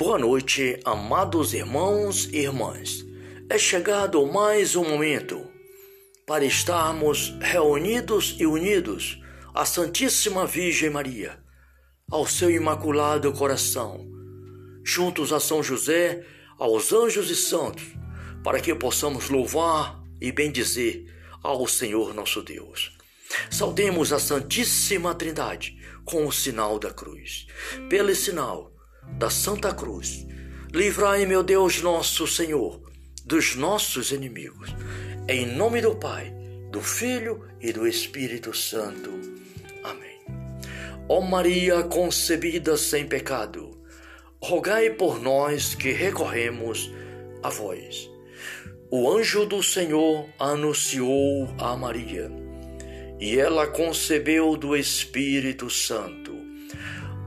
Boa noite, amados irmãos e irmãs. É chegado mais um momento para estarmos reunidos e unidos à Santíssima Virgem Maria, ao seu imaculado coração, juntos a São José, aos anjos e santos, para que possamos louvar e bendizer ao Senhor nosso Deus. Saudemos a Santíssima Trindade com o sinal da cruz. Pelo sinal, da Santa Cruz. Livrai, meu Deus, nosso Senhor, dos nossos inimigos. Em nome do Pai, do Filho e do Espírito Santo. Amém. Ó Maria concebida sem pecado, rogai por nós que recorremos a vós. O anjo do Senhor anunciou a Maria, e ela concebeu do Espírito Santo.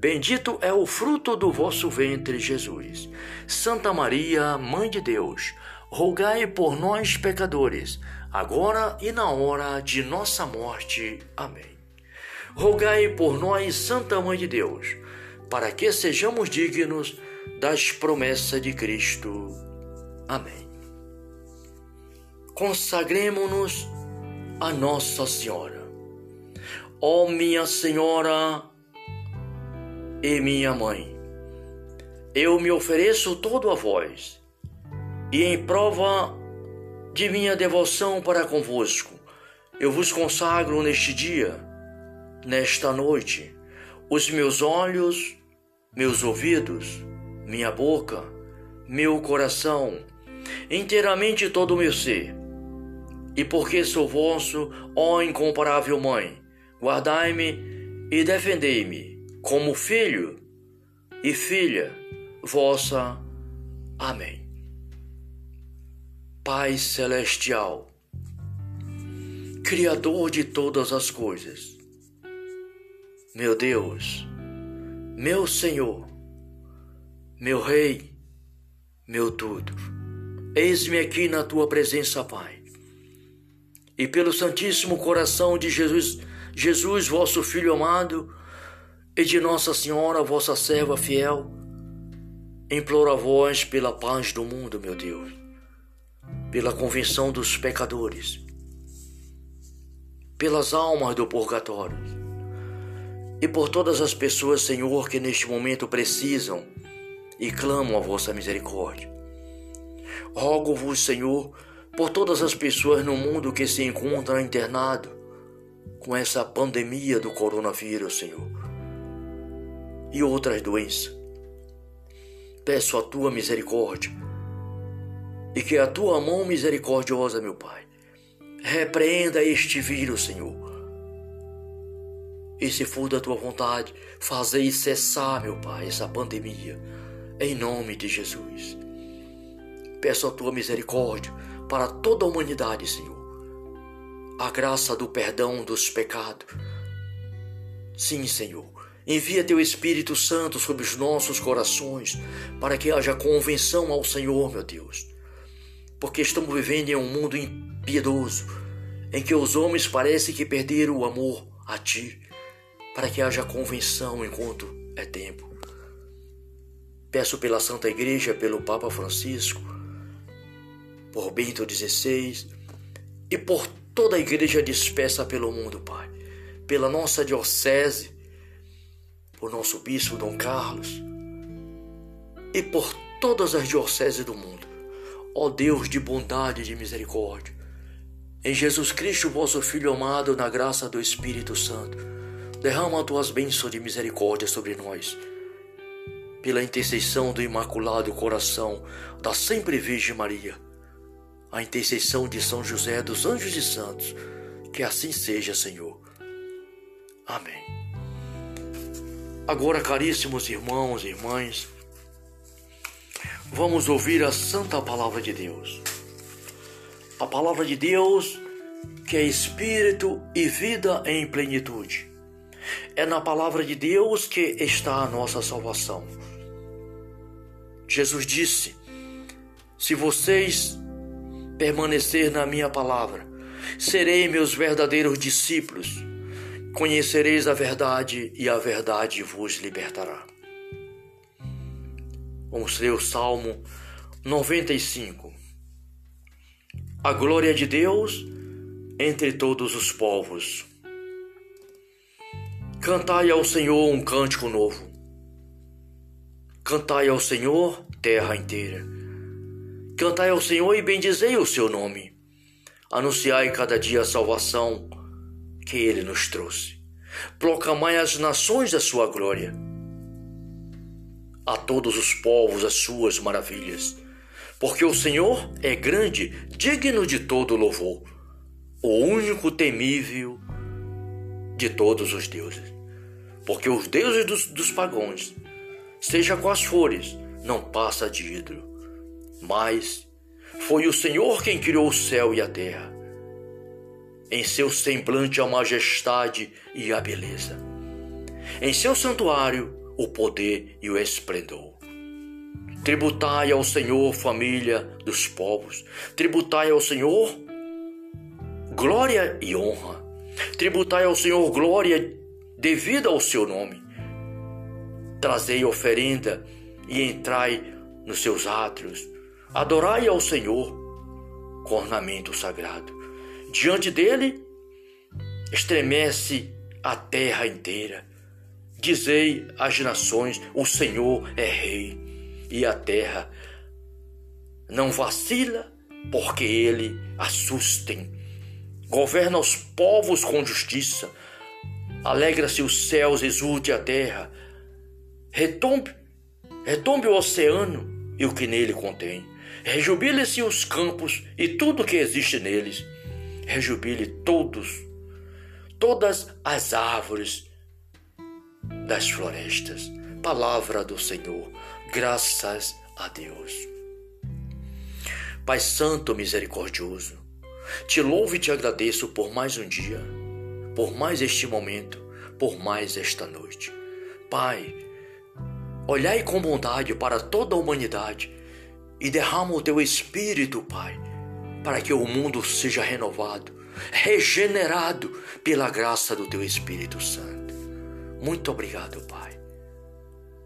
Bendito é o fruto do vosso ventre, Jesus. Santa Maria, Mãe de Deus, rogai por nós, pecadores, agora e na hora de nossa morte. Amém. Rogai por nós, Santa Mãe de Deus, para que sejamos dignos das promessas de Cristo. Amém. Consagremos-nos a Nossa Senhora. Ó minha Senhora, e minha mãe. Eu me ofereço todo a vós, e em prova de minha devoção para convosco, eu vos consagro neste dia, nesta noite, os meus olhos, meus ouvidos, minha boca, meu coração, inteiramente todo o meu ser. E porque sou vosso, ó incomparável Mãe, guardai-me e defendei-me como filho e filha vossa. Amém. Pai Celestial, Criador de todas as coisas, meu Deus, meu Senhor, meu Rei, meu tudo, eis-me aqui na tua presença, Pai. E pelo Santíssimo Coração de Jesus, Jesus, vosso Filho amado, e de Nossa Senhora, vossa serva fiel, imploro a vós pela paz do mundo, meu Deus, pela convenção dos pecadores, pelas almas do purgatório e por todas as pessoas, Senhor, que neste momento precisam e clamam a vossa misericórdia. Rogo-vos, Senhor, por todas as pessoas no mundo que se encontram internado com essa pandemia do coronavírus, Senhor e outras doenças. Peço a tua misericórdia e que a tua mão misericordiosa, meu Pai, repreenda este vírus, Senhor. E se for da tua vontade, fazei cessar, meu Pai, essa pandemia, em nome de Jesus. Peço a tua misericórdia para toda a humanidade, Senhor. A graça do perdão dos pecados. Sim, Senhor Envia teu Espírito Santo sobre os nossos corações, para que haja convenção ao Senhor, meu Deus. Porque estamos vivendo em um mundo impiedoso, em que os homens parecem que perderam o amor a Ti, para que haja convenção enquanto é tempo. Peço pela Santa Igreja, pelo Papa Francisco, por Bento XVI e por toda a igreja dispersa pelo mundo, Pai, pela nossa diocese, por nosso bispo Dom Carlos e por todas as dioceses do mundo. Ó Deus de bondade e de misericórdia, Em Jesus Cristo, vosso Filho amado, na graça do Espírito Santo, derrama tuas bênçãos de misericórdia sobre nós. Pela intercessão do Imaculado Coração da Sempre Virgem Maria, a intercessão de São José dos Anjos e Santos, que assim seja, Senhor. Amém. Agora, caríssimos irmãos e irmãs, vamos ouvir a Santa Palavra de Deus a palavra de Deus, que é espírito e vida em plenitude. É na palavra de Deus que está a nossa salvação. Jesus disse: Se vocês permanecer na minha palavra, serei meus verdadeiros discípulos. Conhecereis a verdade e a verdade vos libertará. Vamos ler o Salmo 95 a glória de Deus entre todos os povos. Cantai ao Senhor um cântico novo. Cantai ao Senhor, terra inteira. Cantai ao Senhor e bendizei o seu nome. Anunciai cada dia a salvação que ele nos trouxe. Proclamai às nações a sua glória. A todos os povos as suas maravilhas porque o Senhor é grande, digno de todo louvor, o único temível de todos os deuses. Porque os deuses dos, dos pagãos, seja quais fores, não passa de ídolo. Mas foi o Senhor quem criou o céu e a terra. Em seu semblante a majestade e a beleza. Em seu santuário o poder e o esplendor. Tributai ao Senhor, família dos povos. Tributai ao Senhor glória e honra. Tributai ao Senhor glória devida ao seu nome. Trazei oferenda e entrai nos seus átrios. Adorai ao Senhor com ornamento sagrado. Diante dele estremece a terra inteira. Dizei às nações: o Senhor é Rei e a terra. Não vacila, porque ele a sustem. Governa os povos com justiça. Alegra-se os céus, exulte a terra. Retombe, retombe o oceano e o que nele contém. Rejubile-se os campos e tudo que existe neles. Rejubile todos, todas as árvores das florestas. Palavra do Senhor. Graças a Deus. Pai Santo Misericordioso, te louvo e te agradeço por mais um dia, por mais este momento, por mais esta noite. Pai, olhai com bondade para toda a humanidade e derrama o teu Espírito, Pai, para que o mundo seja renovado, regenerado pela graça do teu Espírito Santo. Muito obrigado, Pai.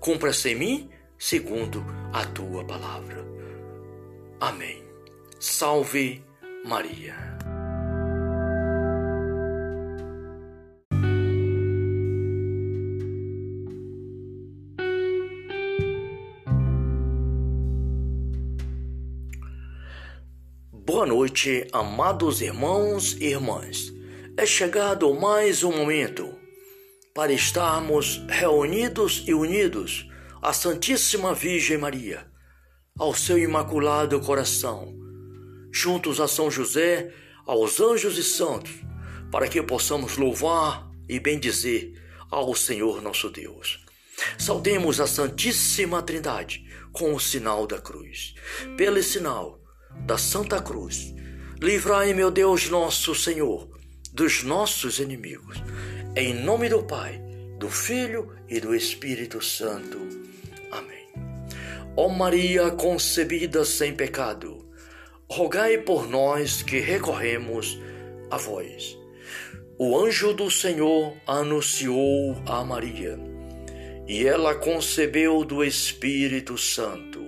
Cumpra-se em mim segundo a tua palavra. Amém. Salve Maria. Boa noite, amados irmãos e irmãs. É chegado mais um momento para estarmos reunidos e unidos à Santíssima Virgem Maria, ao seu imaculado coração, juntos a São José, aos anjos e santos, para que possamos louvar e bendizer ao Senhor nosso Deus. Saudemos a Santíssima Trindade com o sinal da cruz. Pelo sinal da Santa Cruz, livrai, meu Deus nosso Senhor, dos nossos inimigos. Em nome do Pai, do Filho e do Espírito Santo. Amém. Ó Maria concebida sem pecado, rogai por nós que recorremos a vós. O anjo do Senhor anunciou a Maria, e ela concebeu do Espírito Santo.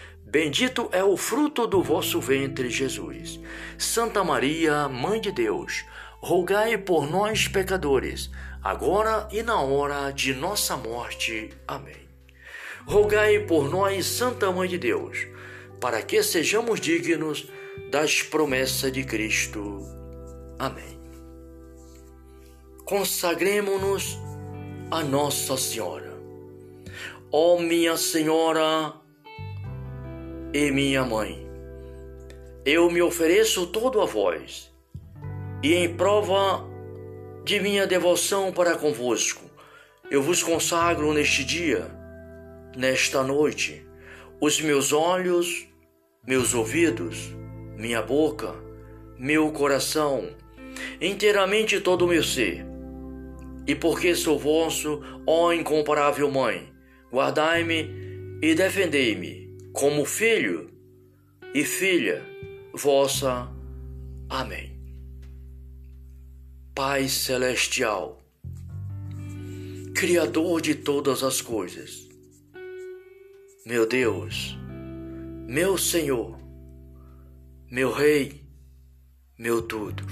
bendito é o fruto do vosso ventre, Jesus. Santa Maria, Mãe de Deus, rogai por nós, pecadores, agora e na hora de nossa morte. Amém. Rogai por nós, Santa Mãe de Deus, para que sejamos dignos das promessas de Cristo. Amém consagremos-nos a Nossa Senhora. Ó minha Senhora e minha Mãe, eu me ofereço todo a vós, e em prova de minha devoção para convosco, eu vos consagro neste dia, nesta noite, os meus olhos, meus ouvidos, minha boca, meu coração, inteiramente todo o meu ser. E porque sou vosso, ó incomparável Mãe, guardai-me e defendei-me como filho e filha vossa. Amém. Pai Celestial, Criador de todas as coisas, meu Deus, meu Senhor, meu Rei, meu tudo,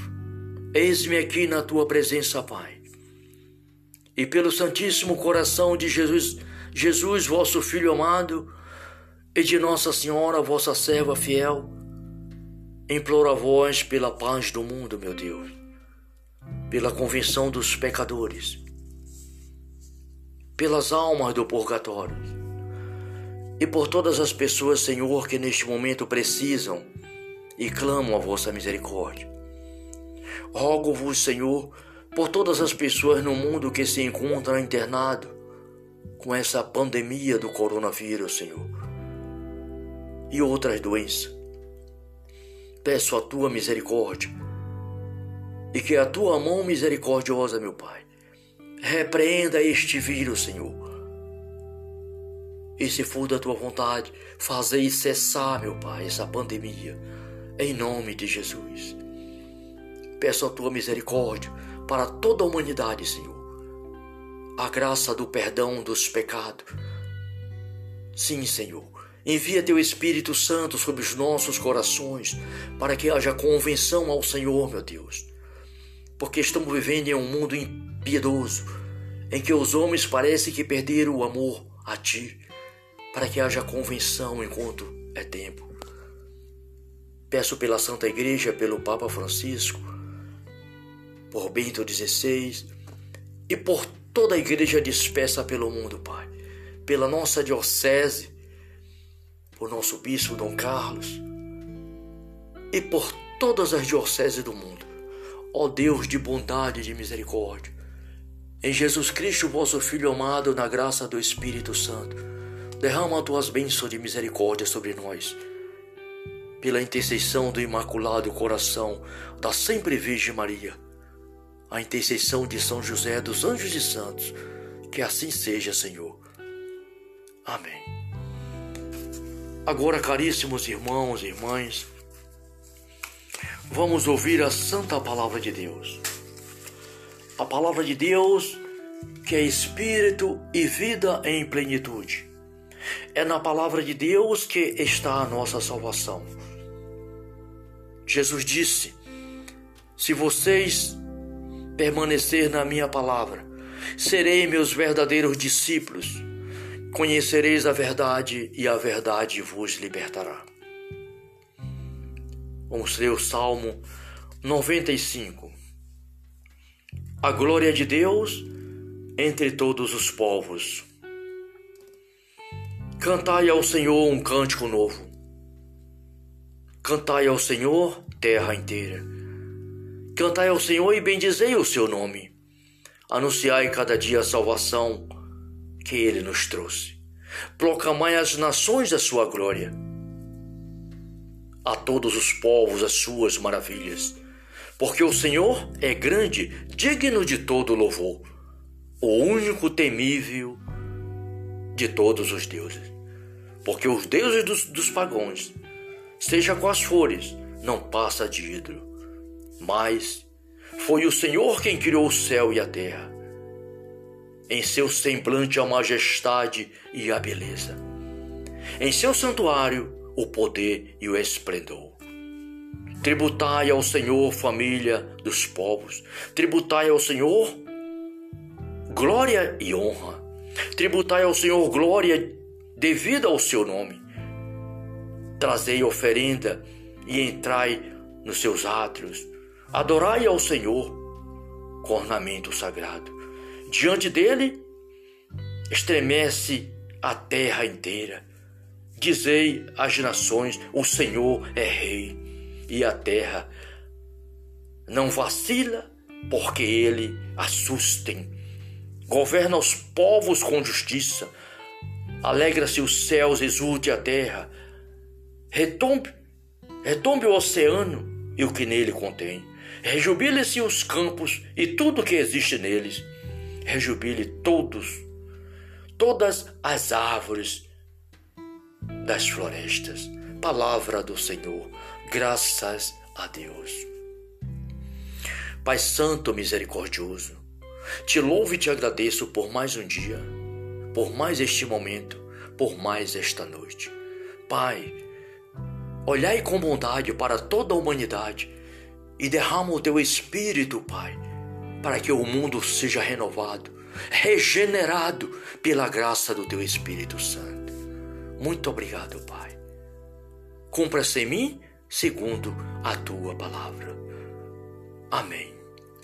eis-me aqui na tua presença, Pai e pelo Santíssimo Coração de Jesus, Jesus, vosso Filho amado, e de Nossa Senhora, vossa serva fiel, imploro a vós pela paz do mundo, meu Deus, pela convenção dos pecadores, pelas almas do purgatório e por todas as pessoas, Senhor, que neste momento precisam e clamam a vossa misericórdia. Rogo-vos, Senhor, por todas as pessoas no mundo que se encontram internado com essa pandemia do coronavírus, Senhor, e outras doenças. Peço a tua misericórdia e que a tua mão misericordiosa, meu Pai, repreenda este vírus, Senhor. E se for da tua vontade, fazei cessar, meu Pai, essa pandemia, em nome de Jesus. Peço a tua misericórdia para toda a humanidade, Senhor. A graça do perdão dos pecados. Sim, Senhor. Envia teu Espírito Santo sobre os nossos corações, para que haja convenção ao Senhor, meu Deus. Porque estamos vivendo em um mundo impiedoso, em que os homens parecem que perderam o amor a Ti, para que haja convenção enquanto é tempo. Peço pela Santa Igreja, pelo Papa Francisco, por Bento XVI e por toda a igreja dispersa pelo mundo, Pai, pela nossa diocese, por nosso bispo Dom Carlos e por todas as dioceses do mundo. Ó Deus de bondade e de misericórdia, em Jesus Cristo, vosso Filho amado, na graça do Espírito Santo, derrama as tuas bênçãos de misericórdia sobre nós. Pela intercessão do Imaculado Coração da Sempre Virgem Maria a intercessão de São José dos anjos e santos. Que assim seja, Senhor. Amém. Agora, caríssimos irmãos e irmãs, vamos ouvir a santa palavra de Deus. A palavra de Deus que é espírito e vida em plenitude. É na palavra de Deus que está a nossa salvação. Jesus disse: Se vocês permanecer na minha palavra. Serei meus verdadeiros discípulos. Conhecereis a verdade e a verdade vos libertará. Vamos ler o Salmo 95. A glória de Deus entre todos os povos. Cantai ao Senhor um cântico novo. Cantai ao Senhor, terra inteira Cantai ao Senhor e bendizei o seu nome. Anunciai cada dia a salvação que ele nos trouxe. Proclamai às nações a sua glória. A todos os povos as suas maravilhas. Porque o Senhor é grande, digno de todo louvor, o único temível de todos os deuses. Porque os deuses dos, dos pagãos, seja quais fores, não passa de ídolo. Mas foi o Senhor quem criou o céu e a terra. Em seu semblante a majestade e a beleza. Em seu santuário o poder e o esplendor. Tributai ao Senhor, família dos povos. Tributai ao Senhor glória e honra. Tributai ao Senhor glória devida ao seu nome. Trazei oferenda e entrai nos seus átrios. Adorai ao Senhor com ornamento sagrado. Diante dele estremece a terra inteira. Dizei às nações: o Senhor é rei, e a terra não vacila, porque ele a sustem. Governa os povos com justiça. Alegra-se os céus, exulte a terra. Retombe Retombe o oceano e o que nele contém. Rejubile-se os campos e tudo que existe neles. Rejubile todos, todas as árvores das florestas. Palavra do Senhor, graças a Deus. Pai Santo Misericordioso, te louvo e te agradeço por mais um dia, por mais este momento, por mais esta noite. Pai, Olhai com bondade para toda a humanidade e derrama o teu Espírito, Pai, para que o mundo seja renovado, regenerado pela graça do teu Espírito Santo. Muito obrigado, Pai. Cumpra-se em mim segundo a tua palavra. Amém.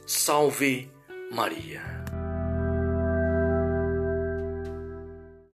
Salve Maria.